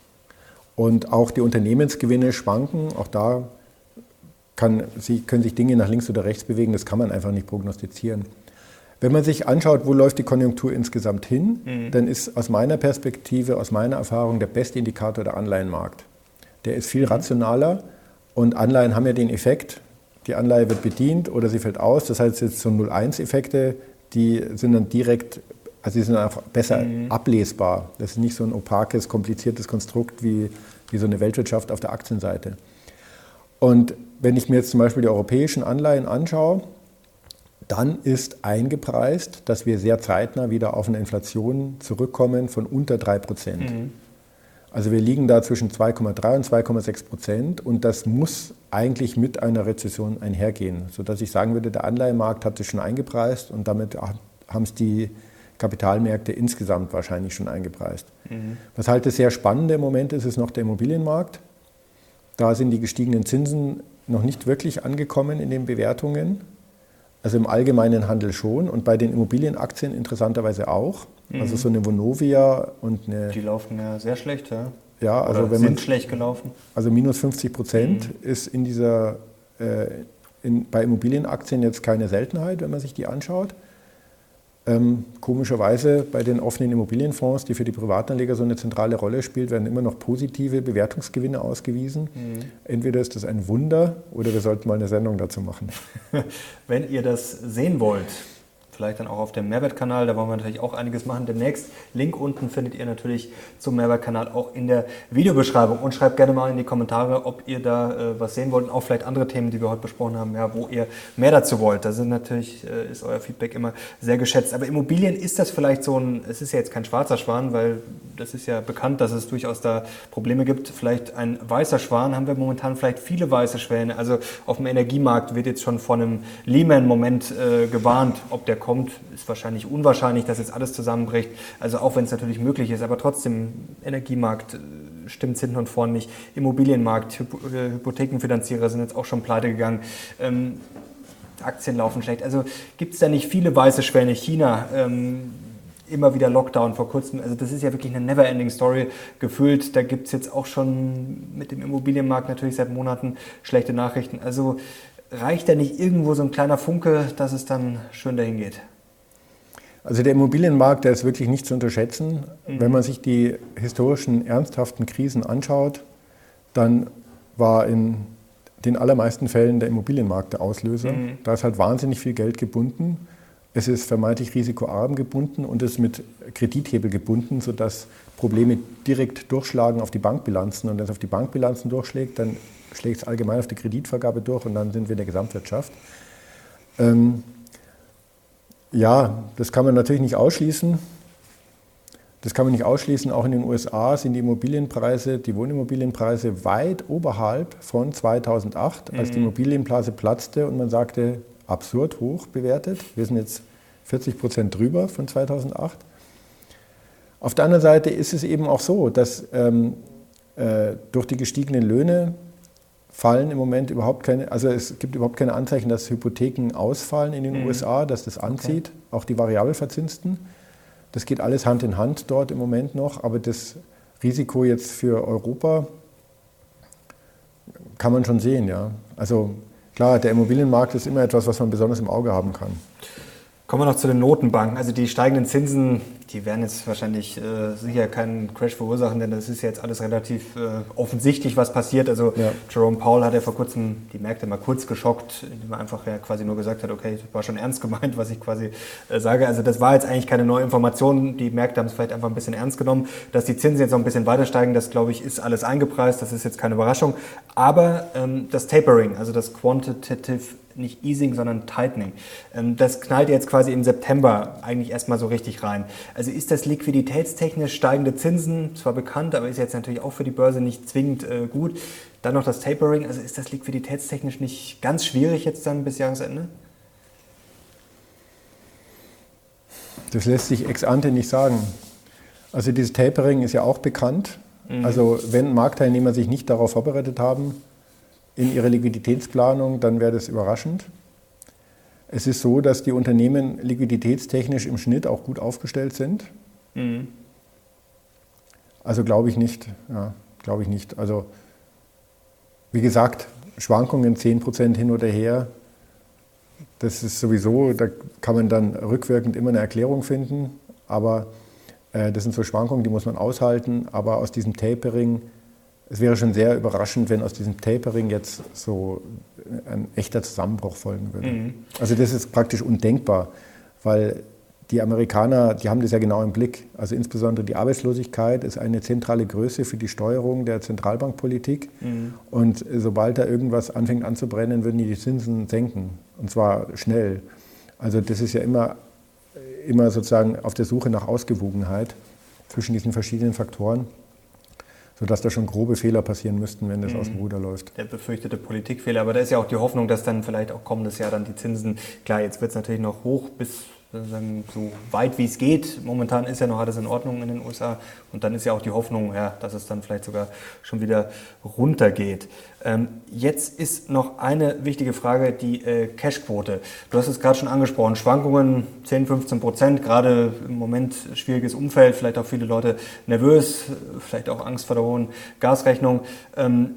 Und auch die Unternehmensgewinne schwanken. Auch da kann, sie, können sich Dinge nach links oder rechts bewegen. Das kann man einfach nicht prognostizieren. Wenn man sich anschaut, wo läuft die Konjunktur insgesamt hin, mhm. dann ist aus meiner Perspektive, aus meiner Erfahrung der beste Indikator der Anleihenmarkt. Der ist viel mhm. rationaler und Anleihen haben ja den Effekt, die Anleihe wird bedient oder sie fällt aus. Das heißt, jetzt so 0,1-Effekte die sind dann direkt, also die sind einfach besser mhm. ablesbar. Das ist nicht so ein opakes, kompliziertes Konstrukt wie, wie so eine Weltwirtschaft auf der Aktienseite. Und wenn ich mir jetzt zum Beispiel die europäischen Anleihen anschaue, dann ist eingepreist, dass wir sehr zeitnah wieder auf eine Inflation zurückkommen von unter 3 Prozent. Mhm. Also wir liegen da zwischen 2,3 und 2,6 Prozent und das muss eigentlich mit einer Rezession einhergehen, sodass ich sagen würde, der Anleihemarkt hat es schon eingepreist und damit haben es die Kapitalmärkte insgesamt wahrscheinlich schon eingepreist. Mhm. Was halt das sehr spannende im Moment ist, ist noch der Immobilienmarkt. Da sind die gestiegenen Zinsen noch nicht wirklich angekommen in den Bewertungen. Also im allgemeinen Handel schon und bei den Immobilienaktien interessanterweise auch. Mhm. Also so eine Vonovia und eine. Die laufen ja sehr schlecht, ja. Ja, also Oder wenn sind man, schlecht gelaufen. Also minus 50 Prozent mhm. ist in dieser, äh, in, bei Immobilienaktien jetzt keine Seltenheit, wenn man sich die anschaut. Ähm, komischerweise bei den offenen Immobilienfonds, die für die Privatanleger so eine zentrale Rolle spielt, werden immer noch positive Bewertungsgewinne ausgewiesen. Mhm. Entweder ist das ein Wunder oder wir sollten mal eine Sendung dazu machen. Wenn ihr das sehen wollt, vielleicht dann auch auf dem Mehrwertkanal. Da wollen wir natürlich auch einiges machen demnächst. Link unten findet ihr natürlich zum Mehrwertkanal auch in der Videobeschreibung. Und schreibt gerne mal in die Kommentare, ob ihr da äh, was sehen wollt und auch vielleicht andere Themen, die wir heute besprochen haben, ja, wo ihr mehr dazu wollt. Da sind natürlich, äh, ist euer Feedback immer sehr geschätzt. Aber Immobilien ist das vielleicht so ein, es ist ja jetzt kein schwarzer Schwan, weil das ist ja bekannt, dass es durchaus da Probleme gibt. Vielleicht ein weißer Schwan, haben wir momentan vielleicht viele weiße Schwäne. Also auf dem Energiemarkt wird jetzt schon von einem Lehman-Moment äh, gewarnt, ob der kommt, ist wahrscheinlich unwahrscheinlich, dass jetzt alles zusammenbricht. Also auch wenn es natürlich möglich ist, aber trotzdem Energiemarkt äh, stimmt hinten und vorne nicht. Immobilienmarkt, äh, Hypothekenfinanzierer sind jetzt auch schon pleite gegangen. Ähm, Aktien laufen schlecht. Also gibt es da nicht viele weiße Schwäne? China, ähm, immer wieder Lockdown vor kurzem. Also das ist ja wirklich eine never-ending Story gefühlt. Da gibt es jetzt auch schon mit dem Immobilienmarkt natürlich seit Monaten schlechte Nachrichten. Also reicht da nicht irgendwo so ein kleiner Funke, dass es dann schön dahin geht? Also der Immobilienmarkt, der ist wirklich nicht zu unterschätzen. Mhm. Wenn man sich die historischen ernsthaften Krisen anschaut, dann war in den allermeisten Fällen der Immobilienmarkt der Auslöser. Mhm. Da ist halt wahnsinnig viel Geld gebunden es ist vermeintlich risikoarm gebunden und es ist mit Kredithebel gebunden, sodass Probleme direkt durchschlagen auf die Bankbilanzen. Und wenn es auf die Bankbilanzen durchschlägt, dann schlägt es allgemein auf die Kreditvergabe durch und dann sind wir in der Gesamtwirtschaft. Ähm, ja, das kann man natürlich nicht ausschließen. Das kann man nicht ausschließen. Auch in den USA sind die Immobilienpreise, die Wohnimmobilienpreise weit oberhalb von 2008, als die mhm. Immobilienblase platzte und man sagte, absurd hoch bewertet. Wir sind jetzt 40 Prozent drüber von 2008. Auf der anderen Seite ist es eben auch so, dass ähm, äh, durch die gestiegenen Löhne fallen im Moment überhaupt keine, also es gibt überhaupt keine Anzeichen, dass Hypotheken ausfallen in den mhm. USA, dass das anzieht, okay. auch die variabel verzinsten. Das geht alles Hand in Hand dort im Moment noch, aber das Risiko jetzt für Europa kann man schon sehen, ja. Also klar, der Immobilienmarkt ist immer etwas, was man besonders im Auge haben kann. Kommen wir noch zu den Notenbanken. Also die steigenden Zinsen, die werden jetzt wahrscheinlich äh, sicher keinen Crash verursachen, denn das ist jetzt alles relativ äh, offensichtlich, was passiert. Also ja. Jerome Powell hat ja vor kurzem die Märkte mal kurz geschockt, indem er einfach ja quasi nur gesagt hat, okay, das war schon ernst gemeint, was ich quasi äh, sage. Also das war jetzt eigentlich keine neue Information. Die Märkte haben es vielleicht einfach ein bisschen ernst genommen. Dass die Zinsen jetzt noch ein bisschen weiter steigen, das glaube ich ist alles eingepreist. Das ist jetzt keine Überraschung. Aber ähm, das Tapering, also das Quantitative nicht Easing, sondern Tightening. Ähm, das knallt jetzt quasi im September eigentlich erstmal so richtig rein. Also ist das liquiditätstechnisch steigende Zinsen, zwar bekannt, aber ist jetzt natürlich auch für die Börse nicht zwingend äh, gut. Dann noch das Tapering, also ist das liquiditätstechnisch nicht ganz schwierig jetzt dann bis Jahresende? Das lässt sich ex ante nicht sagen. Also dieses Tapering ist ja auch bekannt. Mhm. Also wenn Marktteilnehmer sich nicht darauf vorbereitet haben, in ihrer Liquiditätsplanung, dann wäre das überraschend. Es ist so, dass die Unternehmen liquiditätstechnisch im Schnitt auch gut aufgestellt sind. Mhm. Also glaube ich nicht. Ja, glaube ich nicht. Also wie gesagt, Schwankungen 10% hin oder her, das ist sowieso, da kann man dann rückwirkend immer eine Erklärung finden. Aber äh, das sind so Schwankungen, die muss man aushalten. Aber aus diesem Tapering es wäre schon sehr überraschend, wenn aus diesem Tapering jetzt so ein echter Zusammenbruch folgen würde. Mhm. Also das ist praktisch undenkbar, weil die Amerikaner, die haben das ja genau im Blick. Also insbesondere die Arbeitslosigkeit ist eine zentrale Größe für die Steuerung der Zentralbankpolitik. Mhm. Und sobald da irgendwas anfängt anzubrennen, würden die die Zinsen senken. Und zwar schnell. Also das ist ja immer, immer sozusagen auf der Suche nach Ausgewogenheit zwischen diesen verschiedenen Faktoren sodass da schon grobe Fehler passieren müssten, wenn das mhm. aus dem Ruder läuft. Der befürchtete Politikfehler, aber da ist ja auch die Hoffnung, dass dann vielleicht auch kommendes Jahr dann die Zinsen, klar, jetzt wird es natürlich noch hoch bis so weit wie es geht. Momentan ist ja noch alles in Ordnung in den USA und dann ist ja auch die Hoffnung, ja, dass es dann vielleicht sogar schon wieder runtergeht. Ähm, jetzt ist noch eine wichtige Frage, die äh, Cashquote. Du hast es gerade schon angesprochen, Schwankungen 10, 15 Prozent, gerade im Moment schwieriges Umfeld, vielleicht auch viele Leute nervös, vielleicht auch Angst vor der hohen Gasrechnung. Ähm,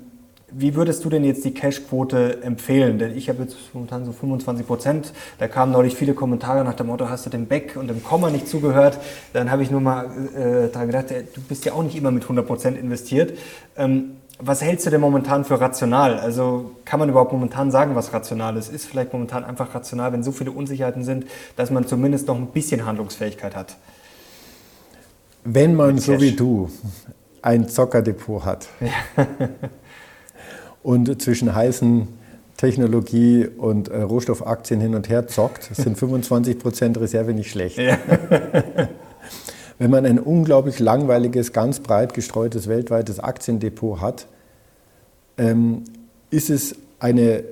wie würdest du denn jetzt die Cashquote empfehlen? Denn ich habe jetzt momentan so 25 Prozent. Da kamen neulich viele Kommentare nach dem Motto, hast du dem Beck und dem Komma nicht zugehört? Dann habe ich nur mal äh, daran gedacht, äh, du bist ja auch nicht immer mit 100 Prozent investiert. Ähm, was hältst du denn momentan für rational? Also kann man überhaupt momentan sagen, was rational ist? Ist vielleicht momentan einfach rational, wenn so viele Unsicherheiten sind, dass man zumindest noch ein bisschen Handlungsfähigkeit hat? Wenn man so wie du ein Zockerdepot hat. Ja. Und zwischen heißen Technologie und äh, Rohstoffaktien hin und her zockt, sind 25 Prozent Reserve nicht schlecht. Ja. Wenn man ein unglaublich langweiliges, ganz breit gestreutes weltweites Aktiendepot hat, ähm, ist es eine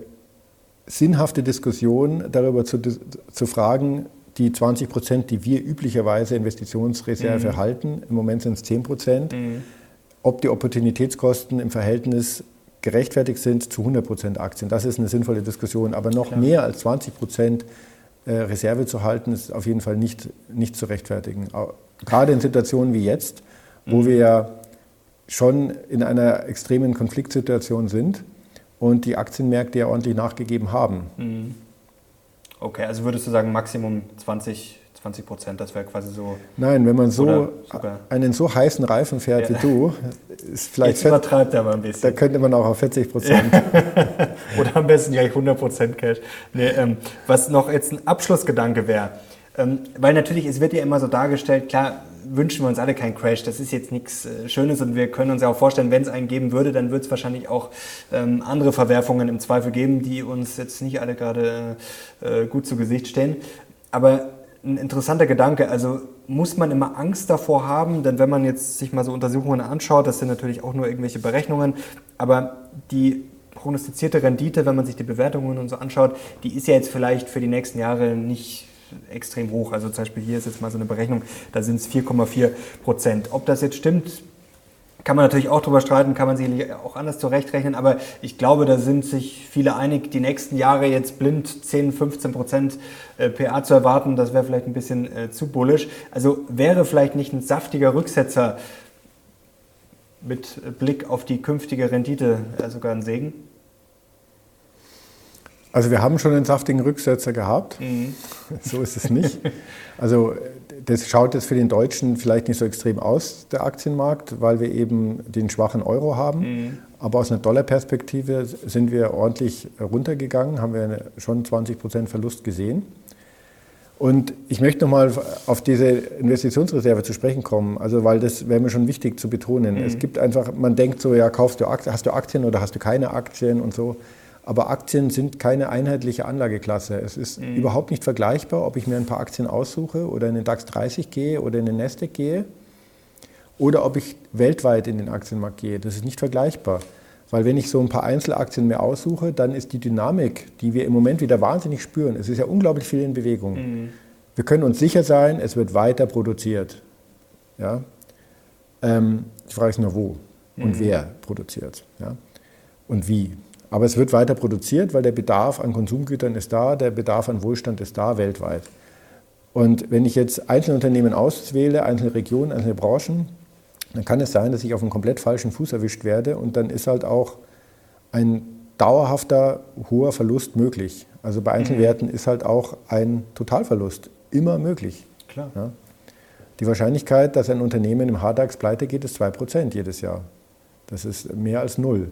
sinnhafte Diskussion darüber zu, zu fragen, die 20 Prozent, die wir üblicherweise Investitionsreserve mhm. halten, im Moment sind es 10 Prozent, mhm. ob die Opportunitätskosten im Verhältnis gerechtfertigt sind zu 100 Prozent Aktien. Das ist eine sinnvolle Diskussion. Aber noch Klar. mehr als 20 Prozent äh, Reserve zu halten, ist auf jeden Fall nicht, nicht zu rechtfertigen. Gerade in Situationen wie jetzt, wo mhm. wir ja schon in einer extremen Konfliktsituation sind und die Aktienmärkte ja ordentlich nachgegeben haben. Mhm. Okay, also würdest du sagen, Maximum 20, 20 Prozent, das wäre quasi so. Nein, wenn man so einen so heißen Reifen fährt ja. wie du, ist vielleicht. Jetzt übertreibt er aber ein bisschen. Da könnte man auch auf 40 Prozent. Oder am besten gleich 100 Prozent Cash. Nee, ähm, was noch jetzt ein Abschlussgedanke wäre, ähm, weil natürlich, es wird ja immer so dargestellt, klar, wünschen wir uns alle keinen Crash. Das ist jetzt nichts äh, Schönes und wir können uns ja auch vorstellen, wenn es einen geben würde, dann wird es wahrscheinlich auch ähm, andere Verwerfungen im Zweifel geben, die uns jetzt nicht alle gerade äh, gut zu Gesicht stehen. Aber ein interessanter Gedanke, also muss man immer Angst davor haben, denn wenn man jetzt sich mal so Untersuchungen anschaut, das sind natürlich auch nur irgendwelche Berechnungen, aber die prognostizierte Rendite, wenn man sich die Bewertungen und so anschaut, die ist ja jetzt vielleicht für die nächsten Jahre nicht extrem hoch. Also zum Beispiel hier ist jetzt mal so eine Berechnung, da sind es 4,4 Prozent. Ob das jetzt stimmt, kann man natürlich auch drüber streiten, kann man sicherlich auch anders zurechtrechnen, aber ich glaube, da sind sich viele einig, die nächsten Jahre jetzt blind 10, 15 Prozent äh, PA zu erwarten, das wäre vielleicht ein bisschen äh, zu bullisch. Also wäre vielleicht nicht ein saftiger Rücksetzer mit Blick auf die künftige Rendite äh, sogar ein Segen? Also wir haben schon einen saftigen Rücksetzer gehabt. Mhm. So ist es nicht. Also das schaut jetzt für den Deutschen vielleicht nicht so extrem aus, der Aktienmarkt, weil wir eben den schwachen Euro haben. Mhm. Aber aus einer Dollarperspektive sind wir ordentlich runtergegangen, haben wir schon 20 Prozent Verlust gesehen. Und ich möchte nochmal auf diese Investitionsreserve zu sprechen kommen, also weil das wäre mir schon wichtig zu betonen. Mhm. Es gibt einfach, man denkt so, ja, kaufst du Aktien, hast du Aktien oder hast du keine Aktien und so. Aber Aktien sind keine einheitliche Anlageklasse. Es ist mhm. überhaupt nicht vergleichbar, ob ich mir ein paar Aktien aussuche oder in den DAX 30 gehe oder in den Nasdaq gehe oder ob ich weltweit in den Aktienmarkt gehe. Das ist nicht vergleichbar. Weil wenn ich so ein paar Einzelaktien mir aussuche, dann ist die Dynamik, die wir im Moment wieder wahnsinnig spüren, es ist ja unglaublich viel in Bewegung. Mhm. Wir können uns sicher sein, es wird weiter produziert. Ja? Ähm, die Frage ist nur, wo und mhm. wer produziert ja? und wie. Aber es wird weiter produziert, weil der Bedarf an Konsumgütern ist da, der Bedarf an Wohlstand ist da weltweit. Und wenn ich jetzt einzelne Unternehmen auswähle, einzelne Regionen, einzelne Branchen, dann kann es sein, dass ich auf einen komplett falschen Fuß erwischt werde und dann ist halt auch ein dauerhafter hoher Verlust möglich. Also bei Einzelwerten mhm. ist halt auch ein Totalverlust immer möglich. Klar. Ja. Die Wahrscheinlichkeit, dass ein Unternehmen im Hardax pleite geht, ist 2% jedes Jahr. Das ist mehr als null.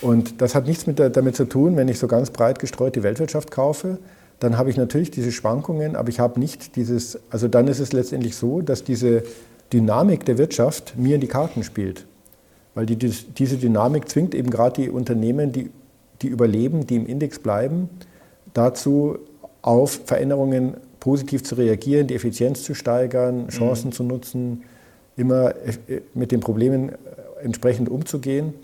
Und das hat nichts mit damit zu tun, wenn ich so ganz breit gestreut die Weltwirtschaft kaufe, dann habe ich natürlich diese Schwankungen, aber ich habe nicht dieses, also dann ist es letztendlich so, dass diese Dynamik der Wirtschaft mir in die Karten spielt. Weil die, diese Dynamik zwingt eben gerade die Unternehmen, die, die überleben, die im Index bleiben, dazu auf Veränderungen positiv zu reagieren, die Effizienz zu steigern, Chancen mhm. zu nutzen, immer äh, mit den Problemen äh, entsprechend umzugehen.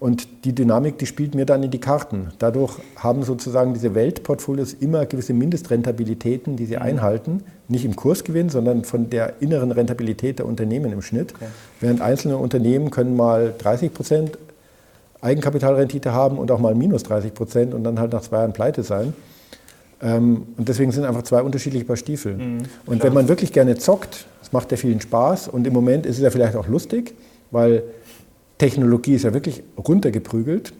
Und die Dynamik, die spielt mir dann in die Karten. Dadurch haben sozusagen diese Weltportfolios immer gewisse Mindestrentabilitäten, die sie mhm. einhalten. Nicht im Kursgewinn, sondern von der inneren Rentabilität der Unternehmen im Schnitt. Okay. Während einzelne Unternehmen können mal 30 Prozent Eigenkapitalrendite haben und auch mal minus 30 Prozent und dann halt nach zwei Jahren pleite sein. Ähm, und deswegen sind einfach zwei unterschiedliche Paar Stiefel. Mhm, und wenn man wirklich gerne zockt, das macht ja vielen Spaß und im Moment ist es ja vielleicht auch lustig, weil Technologie ist ja wirklich runtergeprügelt.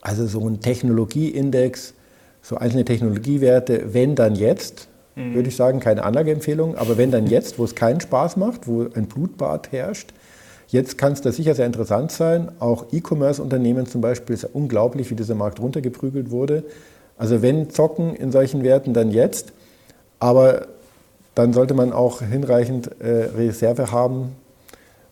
Also so ein Technologieindex, so einzelne Technologiewerte, wenn dann jetzt, mhm. würde ich sagen, keine Anlageempfehlung, aber wenn dann jetzt, wo es keinen Spaß macht, wo ein Blutbad herrscht, jetzt kann es da sicher sehr interessant sein. Auch E-Commerce-Unternehmen zum Beispiel ist ja unglaublich, wie dieser Markt runtergeprügelt wurde. Also wenn zocken in solchen Werten, dann jetzt. Aber dann sollte man auch hinreichend äh, Reserve haben,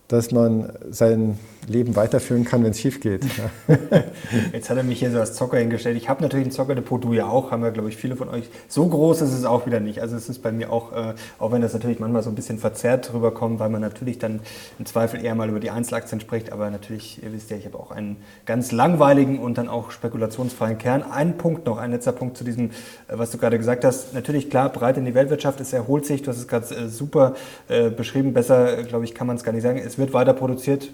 dass man sein Leben weiterführen kann, wenn es schief geht. Jetzt hat er mich hier so als Zocker hingestellt. Ich habe natürlich ein Zockerdepot, du ja auch, haben wir, glaube ich, viele von euch. So groß ist es auch wieder nicht. Also es ist bei mir auch, äh, auch wenn das natürlich manchmal so ein bisschen verzerrt rüberkommt, weil man natürlich dann im Zweifel eher mal über die Einzelaktien spricht, aber natürlich, ihr wisst ja, ich habe auch einen ganz langweiligen und dann auch spekulationsfreien Kern. Ein Punkt noch, ein letzter Punkt zu diesem, äh, was du gerade gesagt hast. Natürlich, klar, breit in die Weltwirtschaft, es erholt sich, du hast es gerade äh, super äh, beschrieben, besser, glaube ich, kann man es gar nicht sagen. Es wird weiter produziert,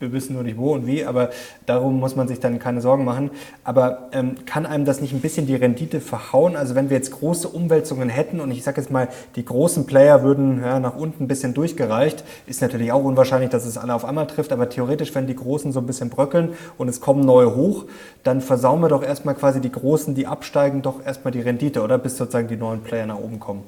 wir wissen nur nicht wo und wie, aber darum muss man sich dann keine Sorgen machen. Aber ähm, kann einem das nicht ein bisschen die Rendite verhauen? Also wenn wir jetzt große Umwälzungen hätten und ich sage jetzt mal, die großen Player würden ja, nach unten ein bisschen durchgereicht, ist natürlich auch unwahrscheinlich, dass es alle auf einmal trifft, aber theoretisch, wenn die Großen so ein bisschen bröckeln und es kommen neue hoch, dann versauen wir doch erstmal quasi die Großen, die absteigen, doch erstmal die Rendite, oder bis sozusagen die neuen Player nach oben kommen.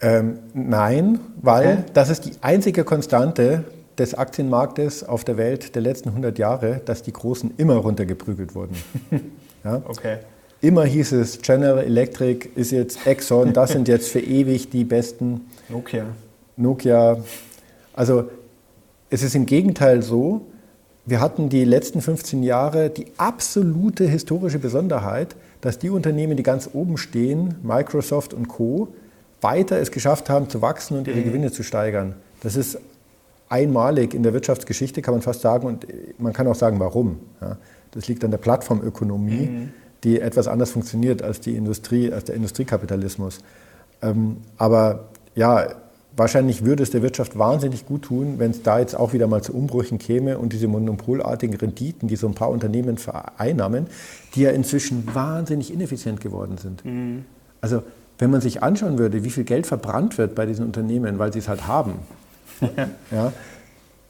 Ähm, nein, weil okay. das ist die einzige Konstante des Aktienmarktes auf der Welt der letzten 100 Jahre, dass die Großen immer runtergeprügelt wurden. Ja? Okay. Immer hieß es, General Electric ist jetzt Exxon, das sind jetzt für ewig die besten. Nokia. Nokia. Also es ist im Gegenteil so, wir hatten die letzten 15 Jahre die absolute historische Besonderheit, dass die Unternehmen, die ganz oben stehen, Microsoft und Co., weiter es geschafft haben zu wachsen und ihre mhm. Gewinne zu steigern. Das ist einmalig in der Wirtschaftsgeschichte, kann man fast sagen, und man kann auch sagen, warum. Ja, das liegt an der Plattformökonomie. Mhm die etwas anders funktioniert als die Industrie, als der Industriekapitalismus. Ähm, aber ja, wahrscheinlich würde es der Wirtschaft wahnsinnig gut tun, wenn es da jetzt auch wieder mal zu Umbrüchen käme und diese monopolartigen Renditen, die so ein paar Unternehmen vereinnahmen, die ja inzwischen wahnsinnig ineffizient geworden sind. Mhm. Also wenn man sich anschauen würde, wie viel Geld verbrannt wird bei diesen Unternehmen, weil sie es halt haben, ja,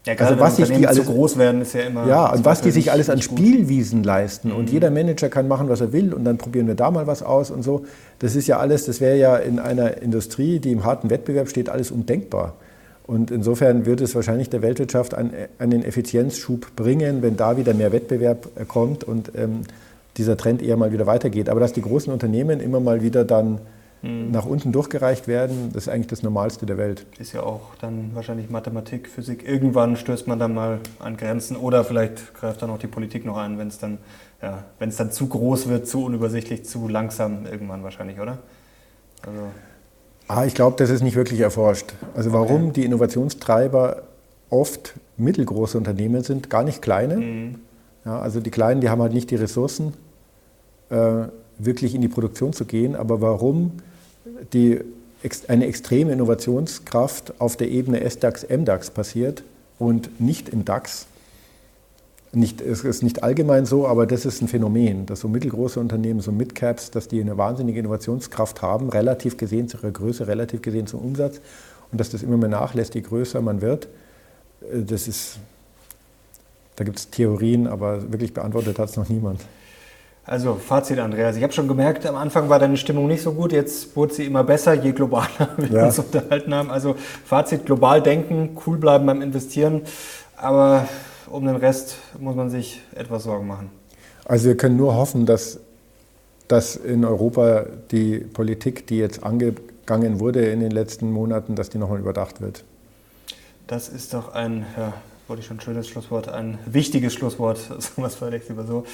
ja, also was sich die alles groß werden ist ja immer. Ja, und was die sich alles an Spielwiesen leisten mhm. und jeder Manager kann machen, was er will und dann probieren wir da mal was aus und so. Das ist ja alles, das wäre ja in einer Industrie, die im harten Wettbewerb steht, alles undenkbar. Und insofern wird es wahrscheinlich der Weltwirtschaft einen, einen Effizienzschub bringen, wenn da wieder mehr Wettbewerb äh, kommt und ähm, dieser Trend eher mal wieder weitergeht. Aber dass die großen Unternehmen immer mal wieder dann mhm. nach unten durchgereicht werden, das ist eigentlich das Normalste der Welt. Ist ja auch dann wahrscheinlich Mathematik, Physik. Irgendwann stößt man dann mal an Grenzen oder vielleicht greift dann auch die Politik noch ein, wenn es dann, ja, wenn es dann zu groß wird, zu unübersichtlich, zu langsam irgendwann wahrscheinlich, oder? Also ah, ich glaube, das ist nicht wirklich erforscht. Also warum okay. die Innovationstreiber oft mittelgroße Unternehmen sind, gar nicht kleine. Mhm. Ja, also die Kleinen, die haben halt nicht die Ressourcen, äh, wirklich in die Produktion zu gehen. Aber warum die, eine extreme Innovationskraft auf der Ebene SDAX, MDAX passiert und nicht im DAX. Nicht, es ist nicht allgemein so, aber das ist ein Phänomen, dass so mittelgroße Unternehmen, so Midcaps, dass die eine wahnsinnige Innovationskraft haben, relativ gesehen zu ihrer Größe, relativ gesehen zum Umsatz und dass das immer mehr nachlässt, je größer man wird. Äh, das ist, da gibt es Theorien, aber wirklich beantwortet hat es noch niemand. Also Fazit, Andreas. Ich habe schon gemerkt, am Anfang war deine Stimmung nicht so gut. Jetzt wurde sie immer besser, je globaler wir ja. uns unterhalten haben. Also Fazit, global denken, cool bleiben beim Investieren. Aber um den Rest muss man sich etwas Sorgen machen. Also wir können nur hoffen, dass, dass in Europa die Politik, die jetzt angegangen wurde in den letzten Monaten, dass die nochmal überdacht wird. Das ist doch ein ja, wollte ich schon ein schönes Schlusswort, ein wichtiges Schlusswort, sagen wir es vielleicht lieber so.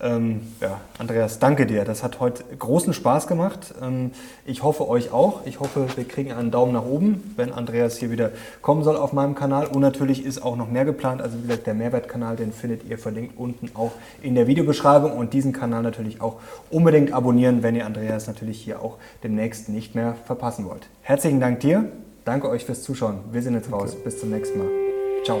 Ähm, ja, Andreas, danke dir. Das hat heute großen Spaß gemacht. Ähm, ich hoffe euch auch. Ich hoffe, wir kriegen einen Daumen nach oben, wenn Andreas hier wieder kommen soll auf meinem Kanal. Und natürlich ist auch noch mehr geplant. Also wie gesagt, der Mehrwertkanal, den findet ihr verlinkt unten auch in der Videobeschreibung. Und diesen Kanal natürlich auch unbedingt abonnieren, wenn ihr Andreas natürlich hier auch demnächst nicht mehr verpassen wollt. Herzlichen Dank dir. Danke euch fürs Zuschauen. Wir sind jetzt raus. Bis zum nächsten Mal. Tchau.